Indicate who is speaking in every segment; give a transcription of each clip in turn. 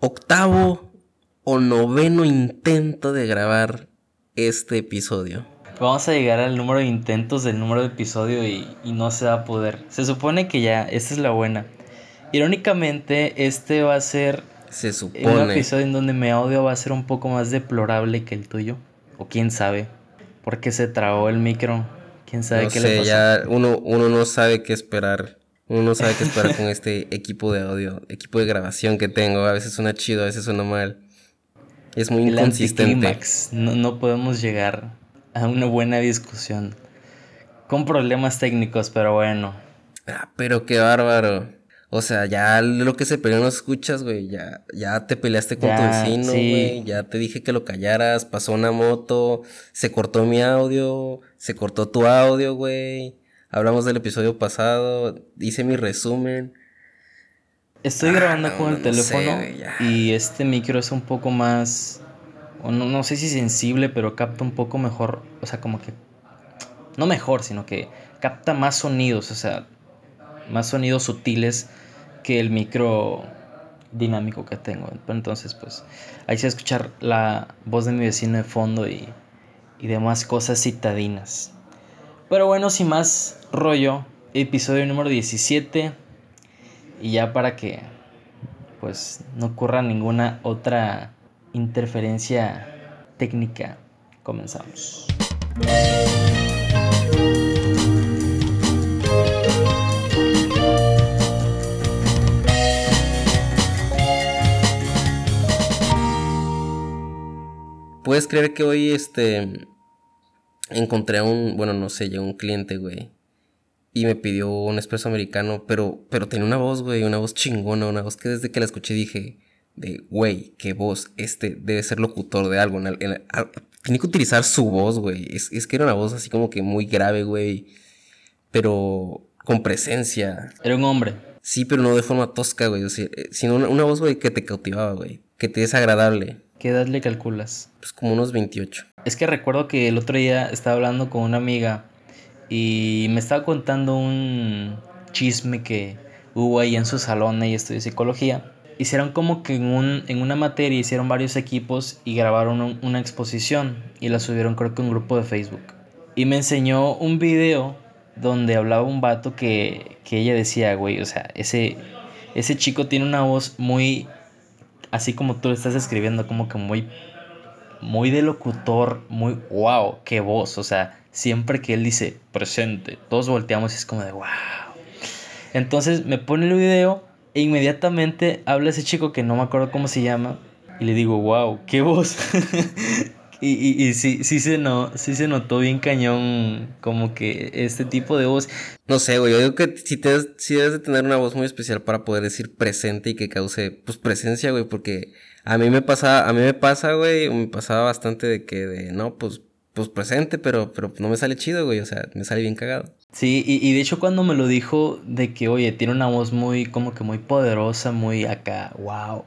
Speaker 1: octavo o noveno intento de grabar este episodio.
Speaker 2: Vamos a llegar al número de intentos del número de episodio y, no se va a poder. Se supone que ya, esta es la buena. Irónicamente, este va a ser
Speaker 1: se supone.
Speaker 2: un episodio en donde mi audio va a ser un poco más deplorable que el tuyo. O quién sabe. Porque se trabó el micro. Quién sabe qué le pasó.
Speaker 1: Ya uno, uno no sabe qué esperar. Uno no sabe qué esperar con este equipo de audio, equipo de grabación que tengo. A veces suena chido, a veces suena mal. Es muy inconsistente.
Speaker 2: No, no podemos llegar a una buena discusión. Con problemas técnicos, pero bueno.
Speaker 1: Ah, pero qué bárbaro. O sea, ya lo que se peleó no escuchas, güey. Ya, ya te peleaste con tu vecino, güey. Ya te dije que lo callaras. Pasó una moto. Se cortó mi audio. Se cortó tu audio, güey. Hablamos del episodio pasado. Hice mi resumen.
Speaker 2: Estoy grabando ah, con el teléfono. y este micro es un poco más. No, no sé si sensible, pero capta un poco mejor. O sea, como que. No mejor, sino que capta más sonidos. O sea, más sonidos sutiles que el micro dinámico que tengo. Entonces, pues ahí se va a escuchar la voz de mi vecino de fondo y, y demás cosas citadinas. Pero bueno, sin más rollo, episodio número 17. Y ya para que pues no ocurra ninguna otra interferencia técnica, comenzamos.
Speaker 1: ¿Puedes creer que hoy este encontré a un, bueno, no sé, llegó un cliente, güey, y me pidió un espresso americano, pero pero tenía una voz, güey, una voz chingona, una voz que desde que la escuché dije, de, güey, qué voz, este debe ser locutor de algo, tiene que utilizar su voz, güey, es, es que era una voz así como que muy grave, güey, pero con presencia.
Speaker 2: Era un hombre.
Speaker 1: Sí, pero no de forma tosca, güey, o sea, eh, sino una, una voz, güey, que te cautivaba, güey, que te es agradable.
Speaker 2: ¿Qué edad le calculas?
Speaker 1: Pues como unos 28.
Speaker 2: Es que recuerdo que el otro día estaba hablando con una amiga y me estaba contando un chisme que hubo ahí en su salón, ella estudia psicología. Hicieron como que en, un, en una materia hicieron varios equipos y grabaron una exposición y la subieron creo que a un grupo de Facebook. Y me enseñó un video donde hablaba un vato que, que ella decía, güey, o sea, ese, ese chico tiene una voz muy así como tú lo estás escribiendo, como que muy, muy de locutor, muy, wow, qué voz, o sea, siempre que él dice presente, todos volteamos y es como de, wow. Entonces me pone el video e inmediatamente habla ese chico que no me acuerdo cómo se llama y le digo, wow, qué voz. Y, y, y, sí, sí, se no, sí se notó bien cañón como que este tipo de voz.
Speaker 1: No sé, güey, yo digo que sí, te, sí debes de tener una voz muy especial para poder decir presente y que cause, pues, presencia, güey, porque a mí me pasa, a mí me pasa, güey, me pasaba bastante de que, de, no, pues, pues presente, pero, pero no me sale chido, güey, o sea, me sale bien cagado.
Speaker 2: Sí, y, y de hecho cuando me lo dijo de que, oye, tiene una voz muy, como que muy poderosa, muy acá, wow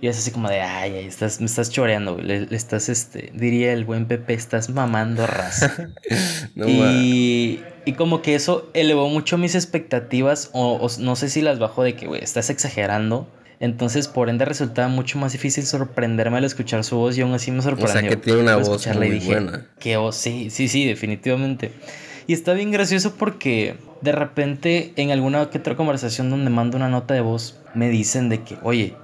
Speaker 2: y es así como de, ay, ay estás, me estás choreando, Le, estás, este, diría el buen Pepe, estás mamando raza. y, y, como que eso elevó mucho mis expectativas, o, no sé si las bajó de que, güey, estás exagerando. Entonces, por ende, resultaba mucho más difícil sorprenderme al escuchar su voz y aún así me sorprendió. O
Speaker 1: sea, que tiene una voz muy buena.
Speaker 2: Que voz, sí, sí, sí, definitivamente. Y está bien gracioso porque de repente en alguna que otra conversación donde mando una nota de voz me dicen de que, oye,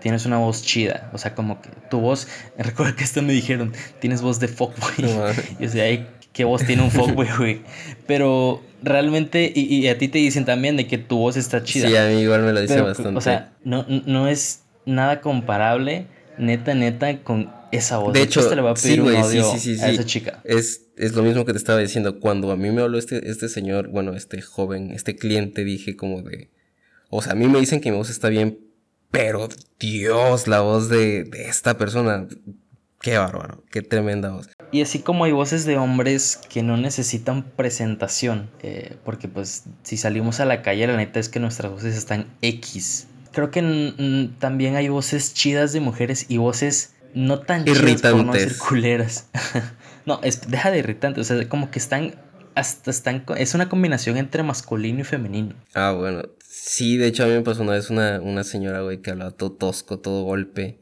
Speaker 2: tienes una voz chida. O sea, como que tu voz, recuerda que esto me dijeron, tienes voz de fuckboy. y o sea, ¿qué voz tiene un fuckboy, güey? Pero realmente, y, a ti te dicen también de que tu voz está chida.
Speaker 1: Sí, a mí igual me lo dice bastante.
Speaker 2: O sea, no, no es nada comparable, neta, neta, con esa voz.
Speaker 1: De hecho, le va a pedir un audio sí, sí, sí, a esa chica. Es, es lo mismo que te estaba diciendo. Cuando a mí me habló este, este señor, bueno, este joven, este cliente, dije como de... O sea, a mí me dicen que mi voz está bien, pero Dios, la voz de, esta persona. Qué bárbaro, qué tremenda voz.
Speaker 2: Y así como hay voces de hombres que no necesitan presentación, eh, porque pues si salimos a la calle la neta es que nuestras voces están X. Creo que también hay voces chidas de mujeres y voces no tan
Speaker 1: irritantes.
Speaker 2: chidas por no culeras. no, es, deja de irritantes, o sea, como que están hasta están, es una combinación entre masculino y femenino.
Speaker 1: Ah, bueno. Sí, de hecho a mí me pasó una vez una, una señora, güey, que hablaba todo tosco, todo golpe.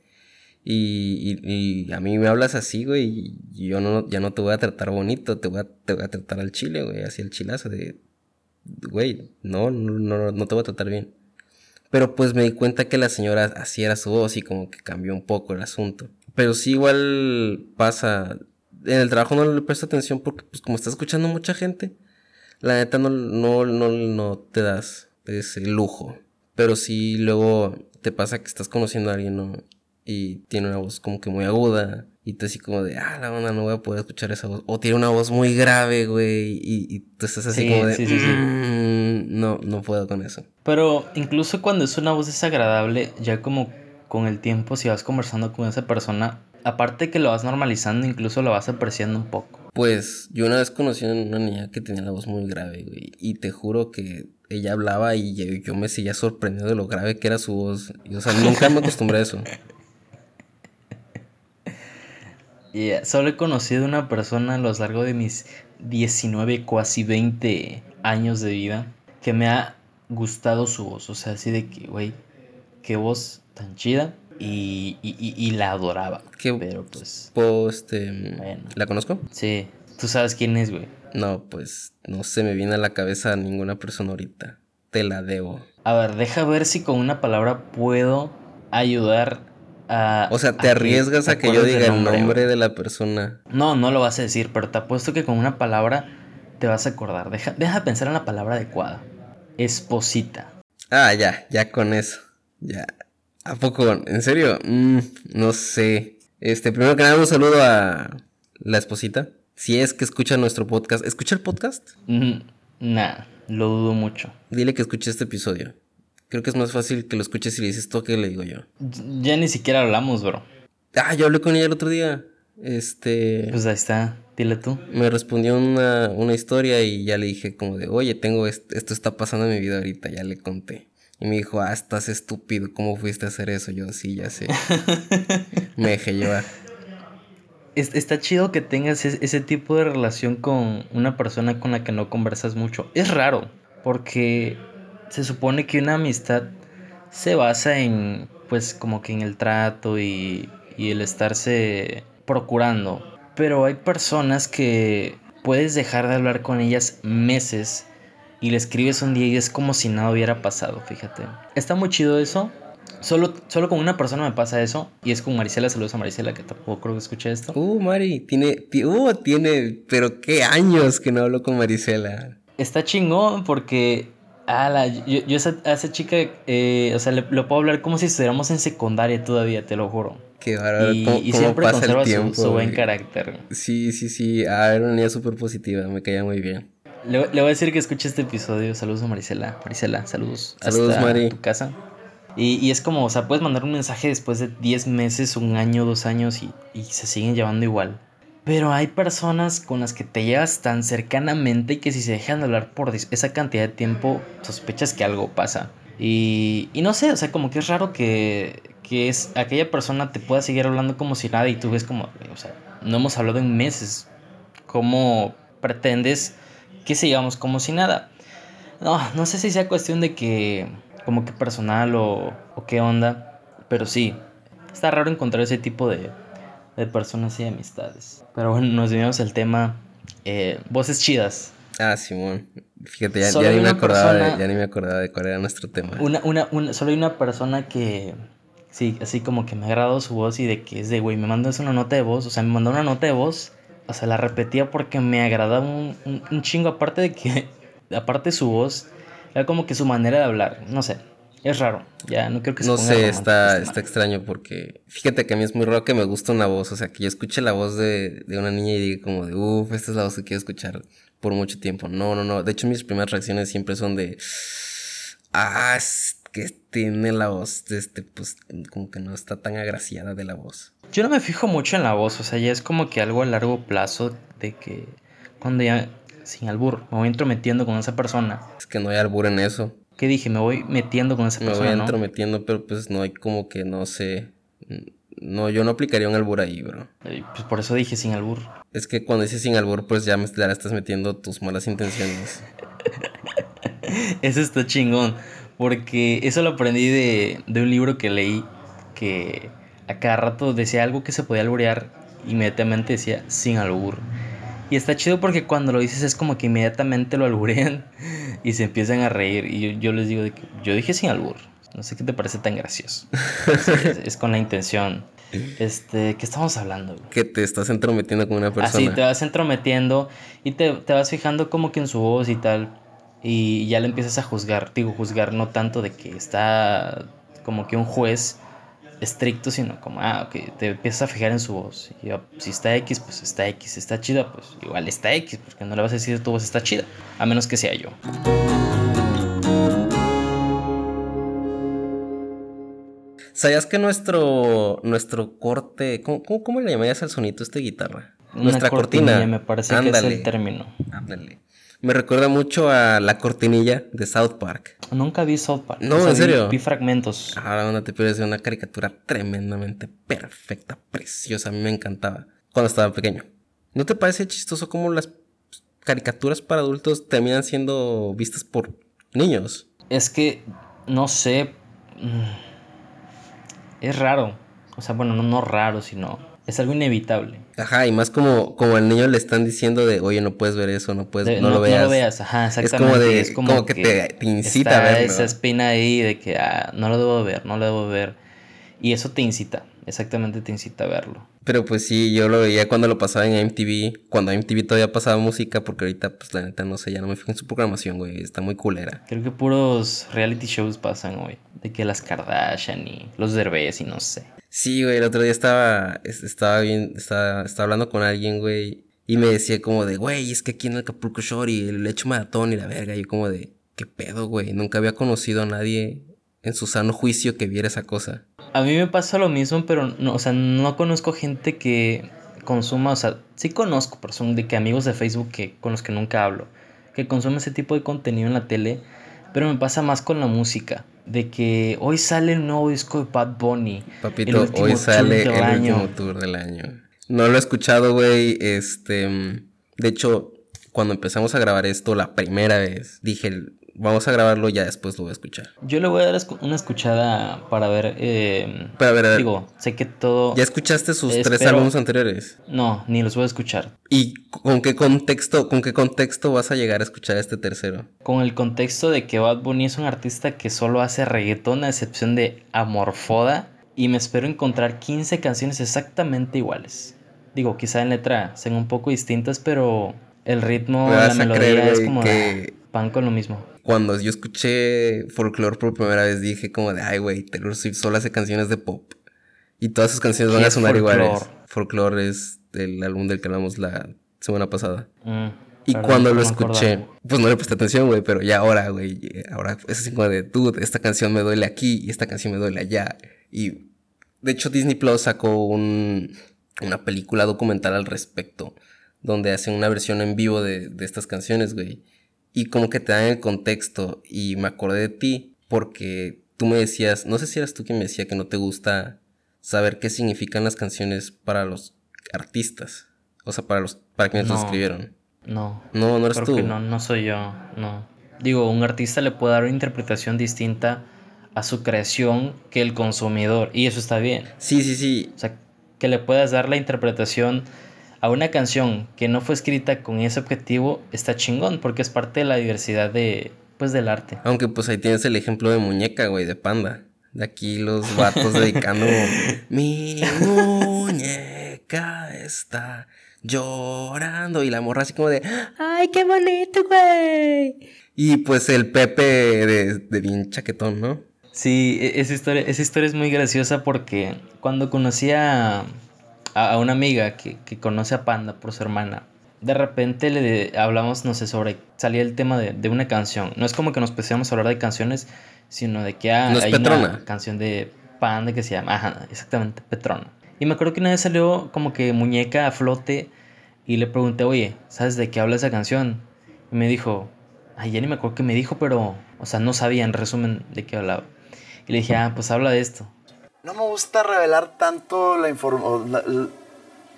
Speaker 1: Y, y, a mí me hablas así, güey, y yo no, ya no te voy a tratar bonito, te voy a, te voy a tratar al chile, güey, así el chilazo de, güey, no, no, no te voy a tratar bien. Pero pues me di cuenta que la señora así era su voz y como que cambió un poco el asunto. Pero sí igual pasa, en el trabajo no le presto atención porque pues como está escuchando mucha gente, la neta no, no, no, no te das ese lujo. Pero sí luego te pasa que estás conociendo a alguien, ¿no? Y tiene una voz como que muy aguda. Y tú así como de, ah, la onda, no voy a poder escuchar esa voz. O tiene una voz muy grave, güey. Y, y tú estás así como de, mm, no, no puedo con eso.
Speaker 2: Pero incluso cuando es una voz desagradable, ya como con el tiempo, si vas conversando con esa persona, aparte que lo vas normalizando, incluso lo vas apreciando un poco.
Speaker 1: Pues yo una vez conocí a una niña que tenía la voz muy grave, güey. Y te juro que ella hablaba y yo, me seguía sorprendido de lo grave que era su voz. Y, o sea, nunca me acostumbré a eso.
Speaker 2: Solo he conocido una persona a lo largo de mis 19, casi 20 años de vida que me ha gustado su voz. O sea, así de que, güey, qué voz tan chida. Y, y, la adoraba. ¿Qué? Pero pues.
Speaker 1: este, ¿La conozco?
Speaker 2: Sí. ¿Tú sabes quién es, güey?
Speaker 1: No, pues no se me viene a la cabeza ninguna persona ahorita. Te la debo.
Speaker 2: A ver, deja ver si con una palabra puedo ayudar
Speaker 1: o sea, te arriesgas a que yo diga el nombre de la persona.
Speaker 2: No, no lo vas a decir, pero te apuesto que con una palabra te vas a acordar. Deja, deja pensar en la palabra adecuada. Esposita.
Speaker 1: Ah, ya, ya con eso. Ya. ¿A poco? ¿En serio? Mm, no sé. Este, primero que nada, un saludo a la esposita. Si es que escucha nuestro podcast. ¿Escucha el podcast?
Speaker 2: Mm, nah, lo dudo mucho.
Speaker 1: Dile que escuche este episodio. Creo que es más fácil que lo escuches y le dices tú que le digo yo.
Speaker 2: Ya ni siquiera hablamos, bro.
Speaker 1: Ah, yo hablé con ella el otro día. Este.
Speaker 2: Pues ahí está, dile tú.
Speaker 1: Me respondió una, una historia y ya le dije como de, oye, tengo esto, está pasando en mi vida ahorita, ya le conté. Y me dijo, ah, estás estúpido, ¿cómo fuiste a hacer eso? Yo, sí, ya sé. me dejé llevar.
Speaker 2: Está chido que tengas ese tipo de relación con una persona con la que no conversas mucho. Es raro, porque se supone que una amistad se basa en, pues, como que en el trato y, y el estarse procurando. Pero hay personas que puedes dejar de hablar con ellas meses y le escribes un día y es como si nada hubiera pasado, fíjate. Está muy chido eso. Solo, solo con una persona me pasa eso y es con Marisela. Saludos a Marisela que tampoco creo que escuché esto.
Speaker 1: Uh, Mari, tiene, uh, tiene, pero qué años que no hablo con Marisela.
Speaker 2: Está chingón porque Ah, yo, yo a esa chica, eh, o sea, le, puedo hablar como si estuviéramos en secundaria todavía, te lo juro.
Speaker 1: Qué bárbaro. Y,
Speaker 2: y siempre conserva su, buen carácter.
Speaker 1: Sí, sí, sí. Ah, era una niña súper positiva, me caía muy bien.
Speaker 2: Le, le, voy a decir que escuche este episodio. Saludos a Marisela. Marisela, saludos.
Speaker 1: Saludos, hasta Mari.
Speaker 2: tu casa. Y, y, es como, o sea, puedes mandar un mensaje después de 10 meses, un año, dos años y, y se siguen llevando igual. Pero hay personas con las que te llevas tan cercanamente que si se dejan de hablar por esa cantidad de tiempo, sospechas que algo pasa. Y, y no sé, o sea, como que es raro que, que es, aquella persona te pueda seguir hablando como si nada y tú ves como, o sea, no hemos hablado en meses. ¿Cómo pretendes que sigamos como si nada? No, no sé si sea cuestión de que, como que personal o, o qué onda, pero sí, está raro encontrar ese tipo de, de personas y amistades. Pero bueno, nos vimos el tema eh, voces chidas.
Speaker 1: Ah, Simón. Fíjate, ya, ya ni me acordaba de, ya ni me acordaba de cuál era nuestro tema.
Speaker 2: Una, una, una, solo hay una persona que, sí, así como que me ha agradado su voz y de que es de, güey, me mandas una nota de voz, o sea, me mandó una nota de voz, o sea, la repetía porque me agradaba un, un, un chingo, aparte de que, aparte de su voz, era como que su manera de hablar, no sé, es raro, ya no creo que se
Speaker 1: No sé, está, está extraño porque fíjate que a mí es muy raro que me guste una voz, o sea, que yo escuche la voz de, de una niña y diga como de, uff, esta es la voz que quiero escuchar por mucho tiempo. No, no, no. De hecho, mis primeras reacciones siempre son de, ah, es que tiene la voz, este, pues como que no está tan agraciada de la voz.
Speaker 2: Yo no me fijo mucho en la voz, o sea, ya es como que algo a largo plazo de que cuando ya, sin albur, me voy entrometiendo con esa persona.
Speaker 1: Es que no hay albur en eso.
Speaker 2: ¿Qué dije? Me voy metiendo con esa persona.
Speaker 1: Me voy entrometiendo, pero pues no hay como que, no sé. No, yo no aplicaría un albur ahí, bro.
Speaker 2: Pues por eso dije sin albur.
Speaker 1: Es que cuando dices sin albur, pues ya me ya estás metiendo tus malas intenciones.
Speaker 2: eso está chingón. Porque eso lo aprendí de, de un libro que leí que a cada rato decía algo que se podía alburear, inmediatamente decía sin albur. Y está chido porque cuando lo dices es como que inmediatamente lo alburean y se empiezan a reír. Y yo, les digo, de que yo dije sin albur. No sé qué te parece tan gracioso. es, con la intención. Este, ¿qué estamos hablando?
Speaker 1: Que te estás entrometiendo con una persona.
Speaker 2: Así, te vas entrometiendo y te, te vas fijando como que en su voz y tal. Y ya le empiezas a juzgar. Digo, juzgar no tanto de que está como que un juez estricto, sino como, ah, ok, te empiezas a fijar en su voz. Y si está X, pues está X. Si está chida, pues igual está X, porque no le vas a decir tu voz está chida, a menos que sea yo.
Speaker 1: ¿Sabías que nuestro, nuestro corte, ¿cómo, cómo, le llamarías al sonito este guitarra? Nuestra cortina.
Speaker 2: Me parece que es el término.
Speaker 1: Ándale. Me recuerda mucho a la cortinilla de South Park.
Speaker 2: Nunca vi South Park.
Speaker 1: No, en serio.
Speaker 2: Vi, fragmentos.
Speaker 1: Ahora no te pierdes una caricatura tremendamente perfecta, preciosa. A mí me encantaba cuando estaba pequeño. ¿No te parece chistoso cómo las caricaturas para adultos terminan siendo vistas por niños?
Speaker 2: Es que, no sé. Mm, es raro. O sea, bueno, no, no raro, sino. Es algo inevitable.
Speaker 1: Ajá, y más como, como al niño le están diciendo de, oye, no puedes ver eso, no puedes, no, lo veas.
Speaker 2: No lo veas, ajá, exactamente.
Speaker 1: Es como, de, como, que, te, incita a verlo.
Speaker 2: esa espina ahí de que, ah, no lo debo ver, no lo debo ver. Y eso te incita, exactamente te incita a verlo.
Speaker 1: Pero pues sí, yo lo veía cuando lo pasaba en MTV, cuando MTV todavía pasaba música, porque ahorita, pues la neta, no sé, ya no me fijo en su programación, güey, está muy culera.
Speaker 2: Creo que puros reality shows pasan, güey, de que las Kardashian y los Derbez y no sé.
Speaker 1: Sí, güey, el otro día estaba, estaba bien, estaba, estaba hablando con alguien, güey, y me decía como de, güey, es que aquí en el Acapulco Shore y el hecho maratón y la verga, y yo como de, ¿qué pedo, güey? Nunca había conocido a nadie en su sano juicio que viera esa cosa.
Speaker 2: A mí me pasa lo mismo, pero no, o sea, no conozco gente que consuma, o sea, sí conozco personas de que amigos de Facebook que con los que nunca hablo, que consumen ese tipo de contenido en la tele, pero me pasa más con la música, de que hoy sale el nuevo disco de Bad Bunny.
Speaker 1: Papito, hoy sale el último tour del año. No lo he escuchado, güey, este, de hecho, cuando empezamos a grabar esto la primera vez, dije, vamos a grabarlo, ya después lo voy a escuchar.
Speaker 2: Yo le voy a dar una escuchada para ver. Eh,
Speaker 1: para ver,
Speaker 2: Digo, sé que todo.
Speaker 1: ¿Ya escuchaste sus tres álbumes anteriores?
Speaker 2: No, ni los voy a escuchar.
Speaker 1: ¿Y con qué contexto, con qué contexto vas a llegar a escuchar este tercero?
Speaker 2: Con el contexto de que Bad Bunny es un artista que solo hace reggaetón, a excepción de Amorfoda. Y me espero encontrar 15 canciones exactamente iguales. Digo, quizá en letra sean un poco distintas, pero el ritmo, la melodía es como que... pan con lo mismo
Speaker 1: cuando yo escuché Folklore por primera vez dije como de, ay, güey, Taylor Swift solo hace canciones de pop. Y todas sus canciones van a sonar iguales. Folklore es el álbum del que hablamos la semana pasada. Mm, y cuando lo escuché, pues no le presté atención, güey, pero ya ahora, güey, ahora es así como de, dude, esta canción me duele aquí y esta canción me duele allá. Y de hecho Disney Plus sacó un, una película documental al respecto, donde hacen una versión en vivo de, de estas canciones, güey y como que te dan el contexto y me acordé de ti porque tú me decías, no sé si eras tú quien me decía que no te gusta saber qué significan las canciones para los artistas, o sea, para los para quienes no, escribieron.
Speaker 2: No.
Speaker 1: No, no eres tú.
Speaker 2: no, no soy yo, no. Digo, un artista le puede dar una interpretación distinta a su creación que el consumidor y eso está bien.
Speaker 1: Sí, sí, sí.
Speaker 2: O sea, que le puedas dar la interpretación a una canción que no fue escrita con ese objetivo está chingón porque es parte de la diversidad de pues del arte.
Speaker 1: Aunque pues ahí tienes el ejemplo de muñeca, güey, de panda. De aquí los vatos dedicando mi muñeca está llorando y la morra así como de ay, qué bonito, güey. Y pues el Pepe de, de bien chaquetón, ¿no?
Speaker 2: Sí, e-, esa historia, esa historia es muy graciosa porque cuando conocí a a, una amiga que, conoce a Panda por su hermana. De repente le hablamos, no sé, sobre, salía el tema de, una canción. No es como que nos empezamos a hablar de canciones, sino de que ah, hay una canción de Panda que se llama, ajá, exactamente, Petrona. Y me acuerdo que una vez salió como que muñeca a flote y le pregunté, oye, ¿sabes de qué habla esa canción? Y me dijo, ay, ya ni me acuerdo qué me dijo, pero, o sea, no sabía en resumen de qué hablaba. Y le dije, ah, pues habla de esto.
Speaker 3: No me gusta revelar tanto la información,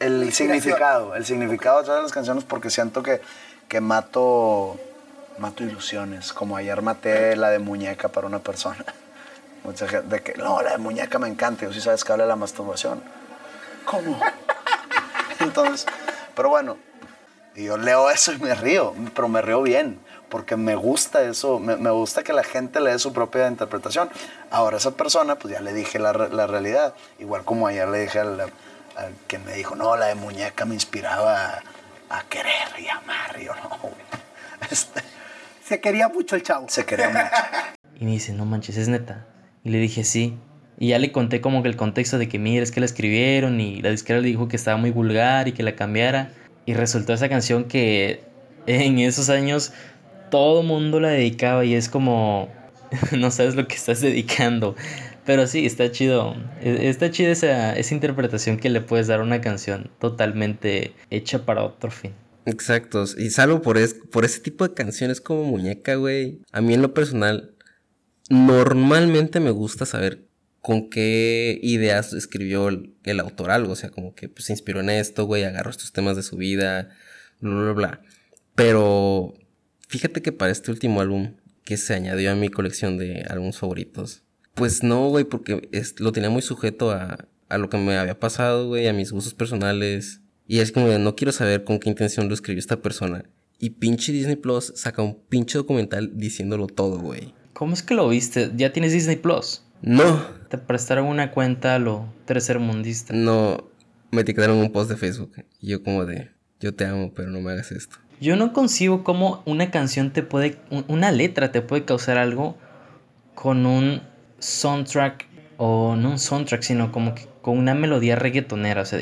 Speaker 3: el significado, el significado de todas las canciones porque siento que, que mato, mato ilusiones, como ayer maté la de muñeca para una persona. Mucha gente de que, no, la de muñeca me encanta, yo sí sabes que habla de la masturbación. ¿Cómo? Entonces, pero bueno, yo leo eso y me río, pero me río bien porque me gusta eso, me, me, gusta que la gente le dé su propia interpretación. Ahora esa persona, pues ya le dije la, la realidad, igual como ayer le dije al, al, quien me dijo, no, la de muñeca me inspiraba a, querer y amar, y yo no,
Speaker 4: este, se quería mucho el chavo.
Speaker 3: Se quería mucho.
Speaker 2: Y me dice, no manches, es neta. Y le dije, sí. Y ya le conté como que el contexto de que, mira, es que la escribieron y la disquera le dijo que estaba muy vulgar y que la cambiara. Y resultó esa canción que en esos años todo mundo la dedicaba y es como, no sabes lo que estás dedicando. Pero sí, está chido. E, está chida esa, esa interpretación que le puedes dar a una canción totalmente hecha para otro fin.
Speaker 1: Exacto. Y salvo por, es, por ese tipo de canciones como Muñeca, güey. A mí en lo personal, normalmente me gusta saber con qué ideas escribió el, el autor algo. O sea, como que pues, se inspiró en esto, güey, agarró estos temas de su vida, bla, bla, bla. Pero Fíjate que para este último álbum que se añadió a mi colección de álbumes favoritos, pues no, güey, porque es, lo tenía muy sujeto a, a lo que me había pasado, güey, a mis gustos personales. Y es como no quiero saber con qué intención lo escribió esta persona. Y pinche Disney Plus saca un pinche documental diciéndolo todo, güey.
Speaker 2: ¿Cómo es que lo viste? ¿Ya tienes Disney Plus?
Speaker 1: No.
Speaker 2: ¿Te prestaron una cuenta a lo tercermundista?
Speaker 1: No, me etiquetaron un post de Facebook. Y yo como de, yo te amo, pero no me hagas esto.
Speaker 2: Yo no concibo cómo una canción te puede, una letra te puede causar algo con un soundtrack, o no un soundtrack, sino como que con una melodía reggaetonera. O sea,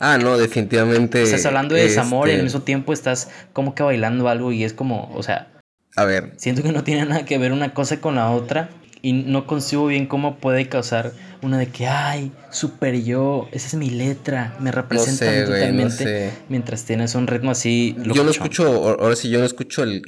Speaker 1: ah, no, definitivamente.
Speaker 2: Estás hablando de desamor y al este mismo tiempo estás como que bailando algo y es como, o sea.
Speaker 1: A ver.
Speaker 2: Siento que no tiene nada que ver una cosa con la otra y no concibo bien cómo puede causar una de que, ay, super yo, esa es mi letra, me representa totalmente. Mientras tienes un ritmo así.
Speaker 1: Yo no escucho, ahora sí, yo no escucho el,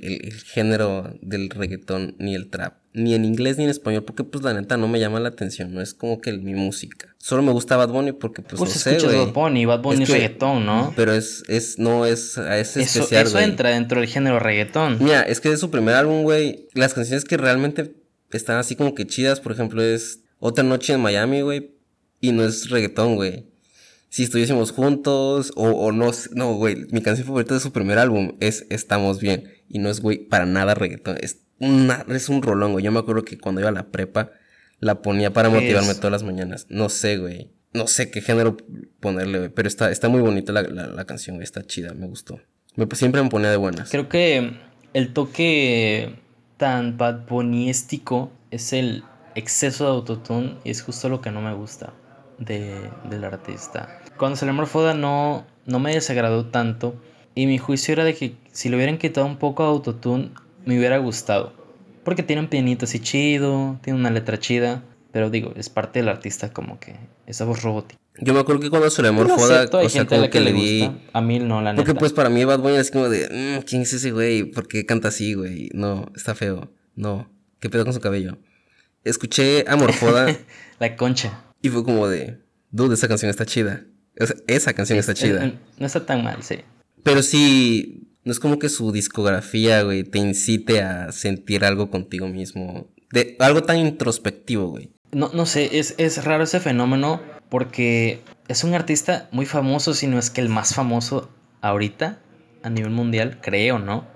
Speaker 1: género del reggaetón ni el trap, ni en inglés ni en español, porque pues la neta no me llama la atención, no es como que mi música. Solo me gusta Bad Bunny porque pues, pues no sé,
Speaker 2: Bad Bunny, Bad Bunny es, reggaetón, ¿no?
Speaker 1: Pero es, es, no es, es
Speaker 2: eso, especial, Eso entra dentro del género reggaetón.
Speaker 1: Mira, es que es su primer álbum, güey, las canciones que realmente están así como que chidas, por ejemplo, es otra noche en Miami, güey. Y no es reggaetón, güey. Si estuviésemos juntos o, o no, no, güey. Mi canción favorita de su primer álbum es Estamos Bien. Y no es, güey, para nada reggaetón. Es, una, es un rolón, güey. Yo me acuerdo que cuando iba a la prepa la ponía para motivarme todas las mañanas. No sé, güey. No sé qué género ponerle, güey. Pero está, está muy bonita la, la, canción, güey. Está chida, me gustó. Me, siempre me ponía de buenas.
Speaker 2: Creo que el toque tan bad es el exceso de autotune y es justo lo que no me gusta de, del artista. Cuando salió Morfoda no, no me desagradó tanto y mi juicio era de que si le hubieran quitado un poco de autotune me hubiera gustado. Porque tiene un pianito así chido, tiene una letra chida, pero digo, es parte del artista como que esa voz robótica.
Speaker 1: Yo me acuerdo que cuando salió Morfoda, o sea, como que, le di...
Speaker 2: A mí no, la neta.
Speaker 1: Porque pues para mí Bad Bunny es como de, mm, ¿quién es ese güey? ¿Por qué canta así, güey? No, está feo. No, ¿qué pedo con su cabello? escuché Amorfoda.
Speaker 2: la concha.
Speaker 1: Y fue como de, dude, esa canción está chida. esa canción está chida.
Speaker 2: no está tan mal, sí.
Speaker 1: Pero sí, no es como que su discografía, güey, te incite a sentir algo contigo mismo. De, algo tan introspectivo, güey.
Speaker 2: No, no sé, es, es raro ese fenómeno porque es un artista muy famoso, si no es que el más famoso ahorita a nivel mundial, creo, ¿no?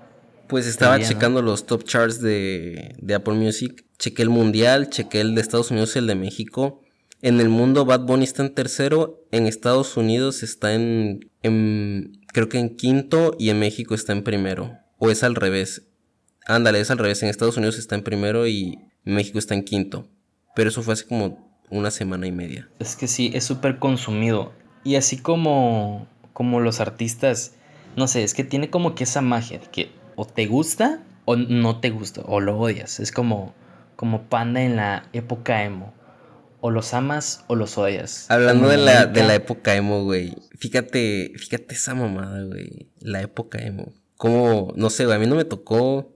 Speaker 1: Pues estaba checando los top charts de, de Apple Music chequé el mundial, chequé el de Estados Unidos y el de México. En el mundo Bad Bunny está en tercero, en Estados Unidos está en, creo que en quinto y en México está en primero. O es al revés. Ándale, es al revés. En Estados Unidos está en primero y México está en quinto. Pero eso fue hace como una semana y media.
Speaker 2: Es que sí, es súper consumido. Y así como, como los artistas, no sé, es que tiene como que esa magia de que o te gusta o no te gusta, o lo odias. Es como como Panda en la época emo. O los amas o los odias.
Speaker 1: Hablando de la, de la época emo, güey. Fíjate, fíjate esa mamada, güey. La época emo. Como, no sé, güey, a mí no me tocó,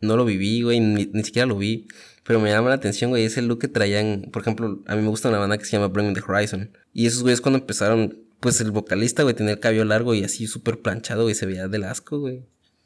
Speaker 1: no lo viví, güey, ni, siquiera lo vi. Pero me llama la atención, güey, ese look que traían. Por ejemplo, a mí me gusta una banda que se llama Bring Me the Horizon. Y esos güeyes cuando empezaron, pues el vocalista, güey, tenía el cabello largo y así súper planchado, y se veía del asco, güey.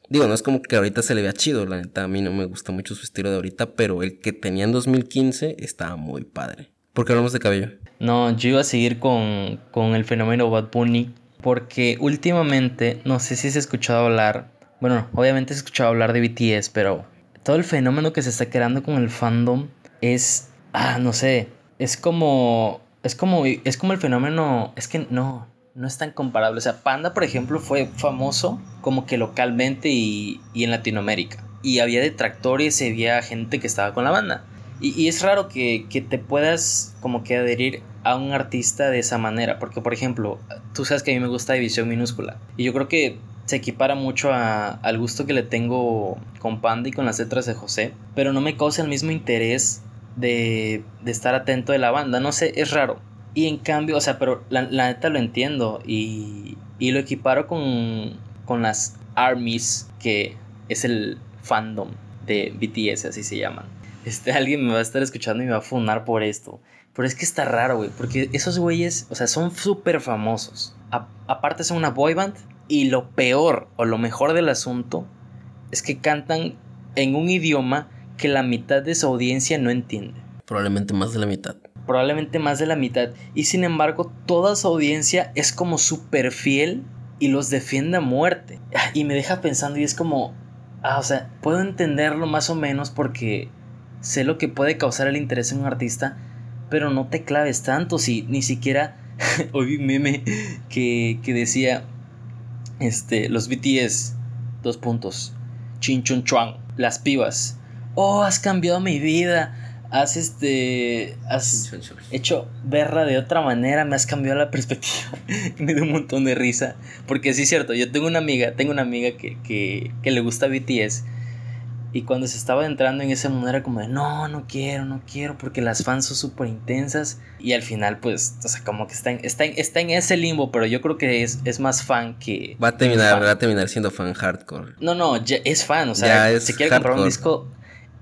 Speaker 1: Digo, no es como que ahorita se le vea chido, la neta. A mí no me gusta mucho su estilo de ahorita, pero el que tenía en 2015 estaba muy padre. ¿Por qué hablamos de cabello?
Speaker 2: No, yo iba a seguir con, con el fenómeno Bad Bunny porque últimamente, no sé si se ha escuchado hablar, bueno, obviamente se ha escuchado hablar de BTS, pero todo el fenómeno que se está creando con el fandom es, ah, no sé, es como, es como, es como el fenómeno, es que no, no es tan comparable. O sea, Panda, por ejemplo, fue famoso como que localmente y, y en Latinoamérica. Y había detractores y había gente que estaba con la banda. Y, y es raro que, que, te puedas como que adherir a un artista de esa manera. Porque, por ejemplo, tú sabes que a mí me gusta División Minúscula. Y yo creo que se equipara mucho a, al gusto que le tengo con Panda y con las letras de José. Pero no me causa el mismo interés de, de estar atento de la banda. No sé, es raro. Y en cambio, o sea, pero la, la neta lo entiendo y, y lo equiparo con, con las ARMYs, que es el fandom de BTS, así se llaman. Este, alguien me va a estar escuchando y me va a funar por esto. Pero es que está raro, güey, porque esos güeyes, o sea, son súper famosos. A, aparte son una boy band y lo peor o lo mejor del asunto es que cantan en un idioma que la mitad de su audiencia no entiende.
Speaker 1: Probablemente más de la mitad
Speaker 2: probablemente más de la mitad. Y sin embargo, toda su audiencia es como súper fiel y los defiende a muerte. Y me deja pensando y es como, ah, o sea, puedo entenderlo más o menos porque sé lo que puede causar el interés en un artista, pero no te claves tanto si ni siquiera oí un meme que, que decía, este, los BTS, dos puntos, chin chun chuan, las pibas. Oh, has cambiado mi vida has este has hecho verla de otra manera, me has cambiado la perspectiva. me dio un montón de risa. Porque sí es cierto, yo tengo una amiga, tengo una amiga que, que, que, le gusta BTS. Y cuando se estaba entrando en ese mundo era como de, no, no quiero, no quiero, porque las fans son súper intensas. Y al final, pues, o sea, como que está en, está en, está en ese limbo, pero yo creo que es, es más fan que...
Speaker 1: Va a terminar, va a terminar siendo fan hardcore.
Speaker 2: No, no, ya es fan, o sea, se quiere comprar un disco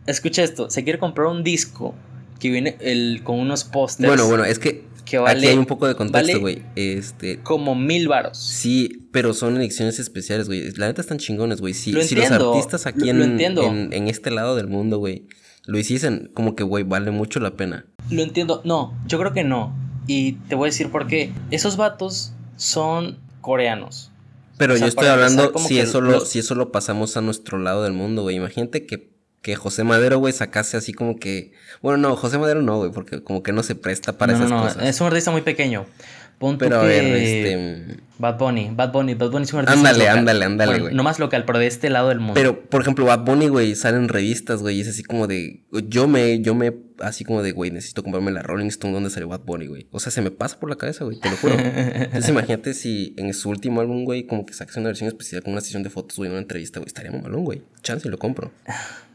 Speaker 2: escucha esto, se quiere comprar un disco que viene el, con unos pósters.
Speaker 1: Bueno, bueno, es que, que vale, aquí hay un poco de contexto, güey. este,
Speaker 2: como mil varos.
Speaker 1: Sí, pero son ediciones especiales, güey. La neta están chingones, güey. Si, si los artistas aquí
Speaker 2: lo,
Speaker 1: en,
Speaker 2: lo
Speaker 1: en, en, este lado del mundo, güey, lo hiciesen, como que, güey, vale mucho la pena.
Speaker 2: Lo entiendo. No, yo creo que no. Y te voy a decir por qué. Esos vatos son coreanos.
Speaker 1: Pero o sea, yo estoy hablando si eso, lo, si eso lo pasamos a nuestro lado del mundo, güey. Imagínate que que José Madero, güey, sacase así como que. Bueno, no, José Madero no, güey, porque como que no se presta para
Speaker 2: no,
Speaker 1: esas
Speaker 2: no,
Speaker 1: cosas.
Speaker 2: Es un artista muy pequeño. Punto
Speaker 1: pero
Speaker 2: que...
Speaker 1: a ver, este.
Speaker 2: Bad Bunny, Bad Bunny, Bad Bunny es un artista.
Speaker 1: Ándale, ándale, ándale, güey.
Speaker 2: Bueno, no más local, pero de este lado del mundo.
Speaker 1: Pero, por ejemplo, Bad Bunny, güey, sale en revistas, güey, y es así como de. Yo me, yo me, así como de, güey, necesito comprarme la Rolling Stone donde salió Bad Bunny, güey. O sea, se me pasa por la cabeza, güey, te lo juro. Entonces, imagínate si en su último álbum, güey, como que sacas una versión especial con una sesión de fotos, güey, una entrevista, güey, estaría muy malón, güey. Chance y lo compro.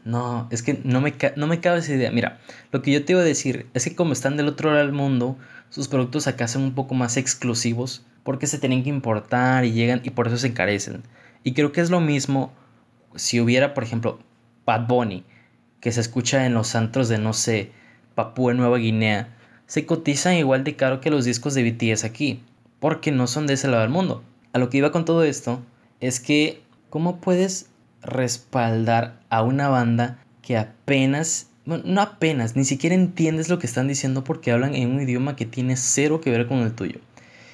Speaker 2: No, es que no me, no me cabe esa idea. Mira, lo que yo te iba a decir es que como están del otro lado del mundo, sus productos acá son un poco más exclusivos porque se tienen que importar y llegan y por eso se encarecen. Y creo que es lo mismo si hubiera, por ejemplo, Bad Bunny, que se escucha en los antros de, no sé, Papúa Nueva Guinea, se cotizan igual de caro que los discos de BTS aquí, porque no son de ese lado del mundo. A lo que iba con todo esto es que, ¿cómo puedes respaldar a una banda que apenas, bueno, no apenas, ni siquiera entiendes lo que están diciendo porque hablan en un idioma que tiene cero que ver con el tuyo.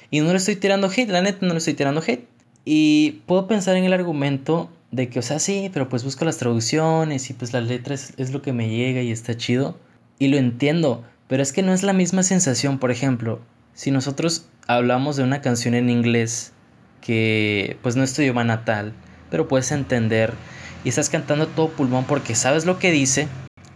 Speaker 2: Y no le estoy tirando hate, la neta no le estoy tirando hate. Y puedo pensar en el argumento de que, o sea, sí, pero pues busco las traducciones y pues las letras es lo que me llega y está chido. Y lo entiendo, pero es que no es la misma sensación, por ejemplo, si nosotros hablamos de una canción en inglés que pues no es tu idioma natal, pero puedes entender y estás cantando todo pulmón porque sabes lo que dice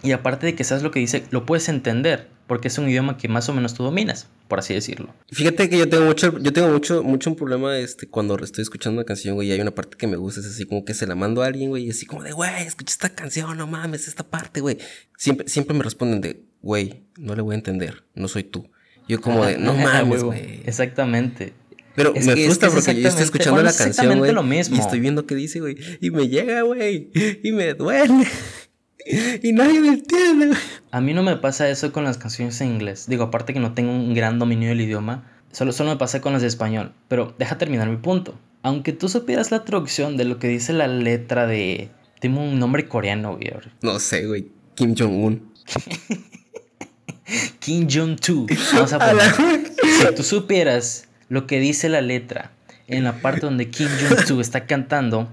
Speaker 2: y aparte de que sabes lo que dice, lo puedes entender porque es un idioma que más o menos tú dominas, por así decirlo.
Speaker 1: Fíjate que yo tengo mucho, yo tengo mucho, mucho un problema este, cuando estoy escuchando una canción, güey, y hay una parte que me gusta, es así como que se la mando a alguien, güey, y así como de, güey, escucha esta canción, no mames, esta parte, güey. Siempre, siempre me responden de, güey, no le voy a entender, no soy tú. Yo como de, no mames, güey.
Speaker 2: Exactamente.
Speaker 1: Pero
Speaker 2: Es
Speaker 1: me
Speaker 2: que- es
Speaker 1: frustra
Speaker 2: que es
Speaker 1: porque yo estoy escuchando la canción,
Speaker 2: exactamente
Speaker 1: güey.
Speaker 2: lo mismo.
Speaker 1: Y estoy viendo qué dice, güey. Y me llega, güey. Y me duele. y nadie me entiende, güey.
Speaker 2: A mí no me pasa eso con las canciones en inglés. Digo, aparte que no tengo un gran dominio del idioma, solo, solo me pasa con las de español. Pero deja terminar mi punto. Aunque tú supieras la traducción de lo que dice la letra de... Tengo un nombre coreano, güey.
Speaker 1: No sé, güey. Kim Jong-un.
Speaker 2: Kim Jong-2. Vamos a poner. Si tú supieras lo que dice la letra en la parte donde Kim Jong-2 está cantando,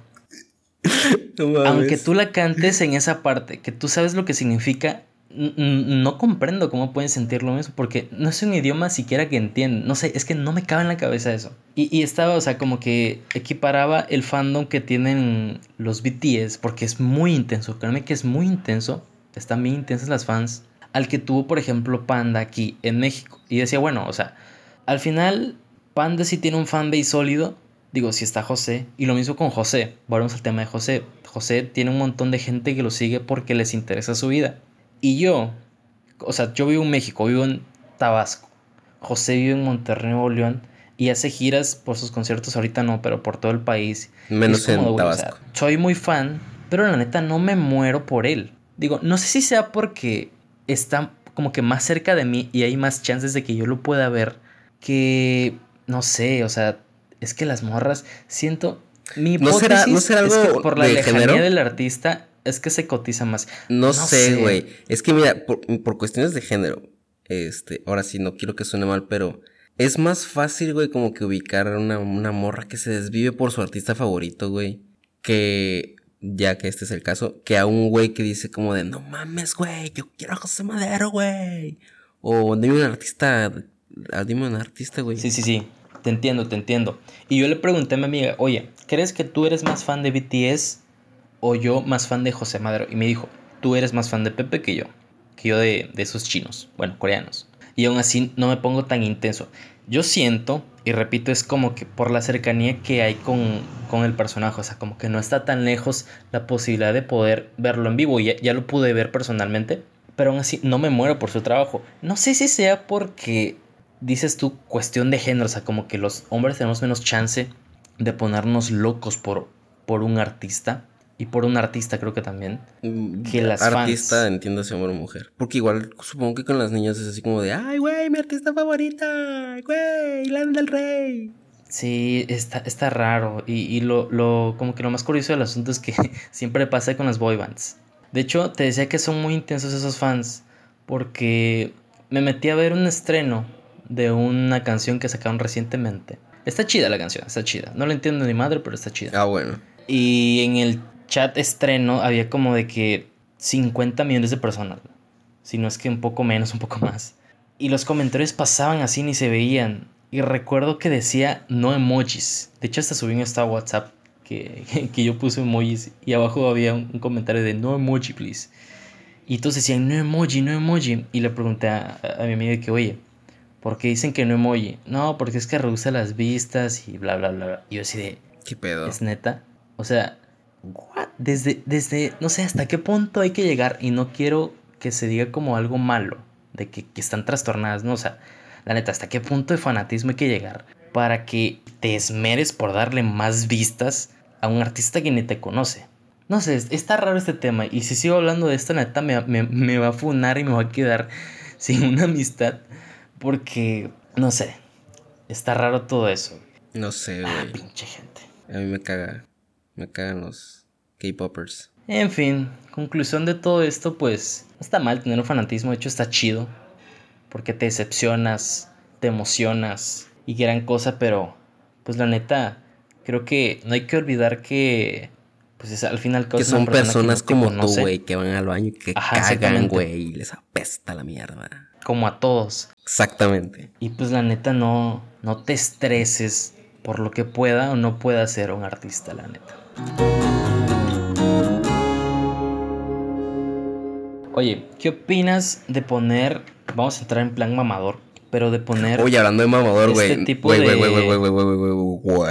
Speaker 1: No
Speaker 2: aunque tú la cantes en esa parte, que tú sabes lo que significa, no comprendo cómo pueden sentir lo mismo, porque no es un idioma siquiera que entienden. No sé, es que no me cabe en la cabeza eso. Y, y estaba, o sea, como que equiparaba el fandom que tienen los BTS, porque es muy intenso, créanme que es muy intenso, están bien intensas las fans, al que tuvo, por ejemplo, Panda aquí en México. Y decía, bueno, o sea, al final, Panda sí tiene un fanbase sólido. Digo, si está José. Y lo mismo con José. Volvemos al tema de José. José tiene un montón de gente que lo sigue porque les interesa su vida. Y yo, o sea, yo vivo en México, vivo en Tabasco. José vive en Monterrey, Nuevo León. Y hace giras por sus conciertos, ahorita no, pero por todo el país.
Speaker 1: Menos
Speaker 2: como,
Speaker 1: en
Speaker 2: güey, o sea,
Speaker 1: Tabasco.
Speaker 2: soy muy fan, pero la neta no me muero por él. Digo, no sé si sea porque está como que más cerca de mí y hay más chances de que yo lo pueda ver que, no sé, o sea, es que las morras, siento, mi
Speaker 1: ¿No será-
Speaker 2: hipótesis
Speaker 1: no será
Speaker 2: es que
Speaker 1: algo
Speaker 2: por la
Speaker 1: de
Speaker 2: lejanía
Speaker 1: género?
Speaker 2: del artista es que se cotiza más.
Speaker 1: No,
Speaker 2: No
Speaker 1: sé, güey. Es que mira, por, por cuestiones de género, este, ahora sí, no quiero que suene mal, pero es más fácil, güey, como que ubicar a una, una morra que se desvive por su artista favorito, güey, que, ya que este es el caso, que a un güey que dice como de, no mames, güey, yo quiero a José Madero, güey. O dime un artista, dime un artista, güey.
Speaker 2: Sí, sí, sí, te entiendo, te entiendo. Y yo le pregunté a mi amiga, oye, ¿crees que tú eres más fan de BTS o yo más fan de José Madero? Y me dijo, tú eres más fan de Pepe que yo, que yo de, de esos chinos, bueno, coreanos. Y aún así no me pongo tan intenso. Yo siento, y repito, es como que por la cercanía que hay con, con el personaje, o sea, como que no está tan lejos la posibilidad de poder verlo en vivo. Ya, ya lo pude ver personalmente, pero aún así no me muero por su trabajo. No sé si sea porque dices tú cuestión de género, o sea, como que los hombres tenemos menos chance de ponernos locos por, por un artista. Y por un artista creo que también.
Speaker 1: Mm,
Speaker 2: que las
Speaker 1: artista,
Speaker 2: fans-
Speaker 1: entiéndase hombre o mujer. Porque igual supongo que con las niñas es así como de, ay, güey, mi artista favorita, güey, Lana del Rey.
Speaker 2: Sí, está, está raro. Y, y lo, lo, como que lo más curioso del asunto es que siempre pasa con las boy bands. De hecho, te decía que son muy intensos esos fans. Porque me metí a ver un estreno de una canción que sacaron recientemente. Está chida la canción, está chida. No la entiendo ni madre, pero está chida.
Speaker 1: Ah, bueno.
Speaker 2: Y en el chat estreno había como de que 50 millones de personas. Si no es que un poco menos, un poco más. Y los comentarios pasaban así ni se veían. Y recuerdo que decía no emojis. De hecho, hasta subí un estado a WhatsApp que, que yo puse emojis. Y abajo había un, un comentario de no emoji, please. Y todos decían no emoji, no emoji. Y le pregunté a, a mi amiga que, oye, ¿por qué dicen que no emoji? No, porque es que reduce las vistas y bla, bla, bla. bla. Y yo así de,
Speaker 1: ¿Qué pedo?
Speaker 2: ¿Es neta? O sea, what? Desde, desde, no sé hasta qué punto hay que llegar y no quiero que se diga como algo malo, de que, que están trastornadas, ¿no? O sea, la neta, hasta qué punto de fanatismo hay que llegar para que te esmeres por darle más vistas a un artista que ni te conoce. No sé, es- está raro este tema y si sigo hablando de esto, la neta, me, me, me va a funar y me va a quedar sin una amistad porque, no sé, está raro todo eso.
Speaker 1: No sé,
Speaker 2: Ah,
Speaker 1: güey.
Speaker 2: pinche gente.
Speaker 1: A mí me caga. Me cagan los K-popers.
Speaker 2: En fin, conclusión de todo esto, pues no está mal tener un fanatismo, de hecho está chido, porque te decepcionas, te emocionas y gran cosa, pero pues la neta, creo que no hay que olvidar que pues es, al final
Speaker 1: Que son personas como tú, güey, que van al baño y que
Speaker 2: Ajá,
Speaker 1: cagan, güey, y les apesta la mierda.
Speaker 2: Como a todos.
Speaker 1: Exactamente.
Speaker 2: Y pues la neta no, no te estreses por lo que pueda o no pueda hacer un artista, la neta. Oye, ¿qué opinas de poner, vamos a entrar en plan mamador, pero de poner...
Speaker 1: Oye, hablando de mamador,
Speaker 2: este
Speaker 1: güey.
Speaker 2: tipo de-
Speaker 1: güey.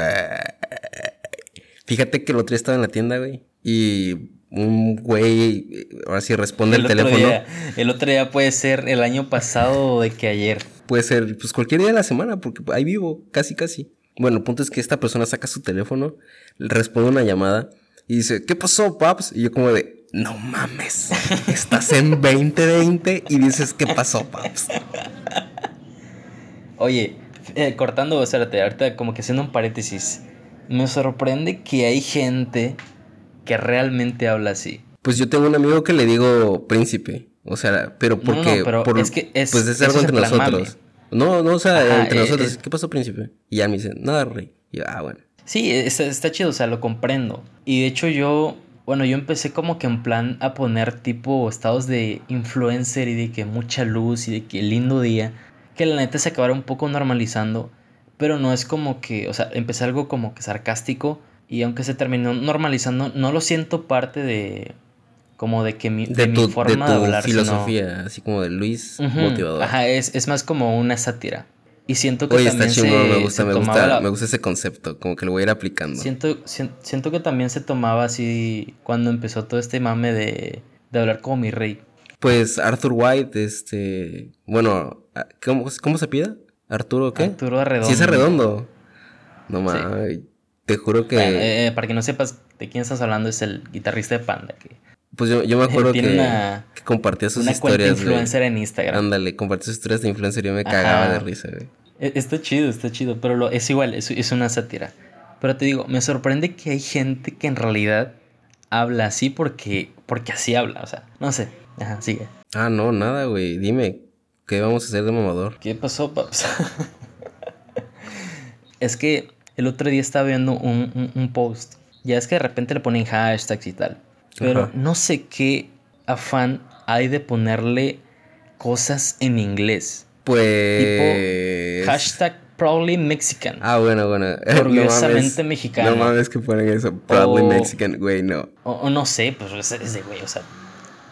Speaker 1: Fíjate que el otro día estaba en la tienda, güey. Y un güey, ahora sí responde el, teléfono.
Speaker 2: día- el otro día puede ser el año pasado o de que ayer.
Speaker 1: Puede ser, pues cualquier día de la semana, porque ahí vivo, casi, casi. Bueno, el punto es que esta persona saca su teléfono, le responde una llamada y dice, ¿qué pasó, paps? Y yo como de, no mames, estás en 2020 y dices, ¿qué pasó, paps?
Speaker 2: Oye, eh, cortando, espérate, ahorita como que haciendo un paréntesis. Me sorprende que hay gente que realmente habla así.
Speaker 1: Pues yo tengo un amigo que le digo príncipe. O sea, pero
Speaker 2: No, no,
Speaker 1: porque.
Speaker 2: pero
Speaker 1: por-
Speaker 2: es que es-
Speaker 1: Pues es algo entre
Speaker 2: plan
Speaker 1: nosotros. No, no, o sea,
Speaker 2: Ajá,
Speaker 1: entre
Speaker 2: eh,
Speaker 1: nosotros.
Speaker 2: es-
Speaker 1: ¿Qué pasó, príncipe? Y ya me dice, nada, rey. Y yo, ah, bueno.
Speaker 2: Sí, está, está chido, o sea, lo comprendo. Y de hecho yo, bueno, yo empecé como que en plan a poner tipo estados de influencer y de que mucha luz y de que lindo día, que la neta se acabara un poco normalizando, pero no es como que, o sea, empecé algo como que sarcástico y aunque se terminó normalizando, no lo siento parte de, como de que mi, de,
Speaker 1: De
Speaker 2: mi
Speaker 1: tu,
Speaker 2: forma
Speaker 1: de
Speaker 2: hablar. sino-
Speaker 1: filosofía, así como de Luis motivador.
Speaker 2: Ajá, es, es más como una sátira. Y siento que
Speaker 1: Oye, está
Speaker 2: también
Speaker 1: chingón,
Speaker 2: se,
Speaker 1: me gusta, me gusta,
Speaker 2: la-
Speaker 1: me gusta ese concepto, como que lo voy a ir aplicando.
Speaker 2: Siento, sien- siento que también se tomaba así cuando empezó todo este mame de, de hablar como mi rey.
Speaker 1: Pues Arthur White, este, bueno, ¿cómo, cómo se pida? ¿Arturo qué?
Speaker 2: Arturo Arredondo.
Speaker 1: Sí, es redondo. No mames, te juro que...
Speaker 2: Bueno, eh, para que no sepas de quién estás hablando, es el guitarrista de Panda, que
Speaker 1: Pues yo, yo me acuerdo que,
Speaker 2: una-
Speaker 1: que compartía sus
Speaker 2: una cuenta
Speaker 1: historias. güey.
Speaker 2: influencer en Instagram.
Speaker 1: Ándale, compartía sus historias de influencer y yo me cagaba de risa, güey.
Speaker 2: E- Está chido, está chido, pero lo, es igual, es, es una sátira. Pero te digo, me sorprende que hay gente que en realidad habla así porque, porque así habla, o sea, no sé. Ajá, sigue.
Speaker 1: Ah, no, nada, güey. Dime, ¿qué vamos a hacer de mamador?
Speaker 2: ¿Qué pasó, paps? es que el otro día estaba viendo un, un- un post. Ya es que de repente le ponen hashtags y tal. Pero
Speaker 1: Ajá.
Speaker 2: no sé qué afán hay de ponerle cosas en inglés.
Speaker 1: Pues...
Speaker 2: Hashtag probably Mexican.
Speaker 1: Ah, bueno, bueno.
Speaker 2: Orgullosamente
Speaker 1: no
Speaker 2: mexicano.
Speaker 1: No mames que ponen eso. Probably
Speaker 2: O-
Speaker 1: Mexican, güey, no.
Speaker 2: O, o no sé, pues es es de güey, o sea.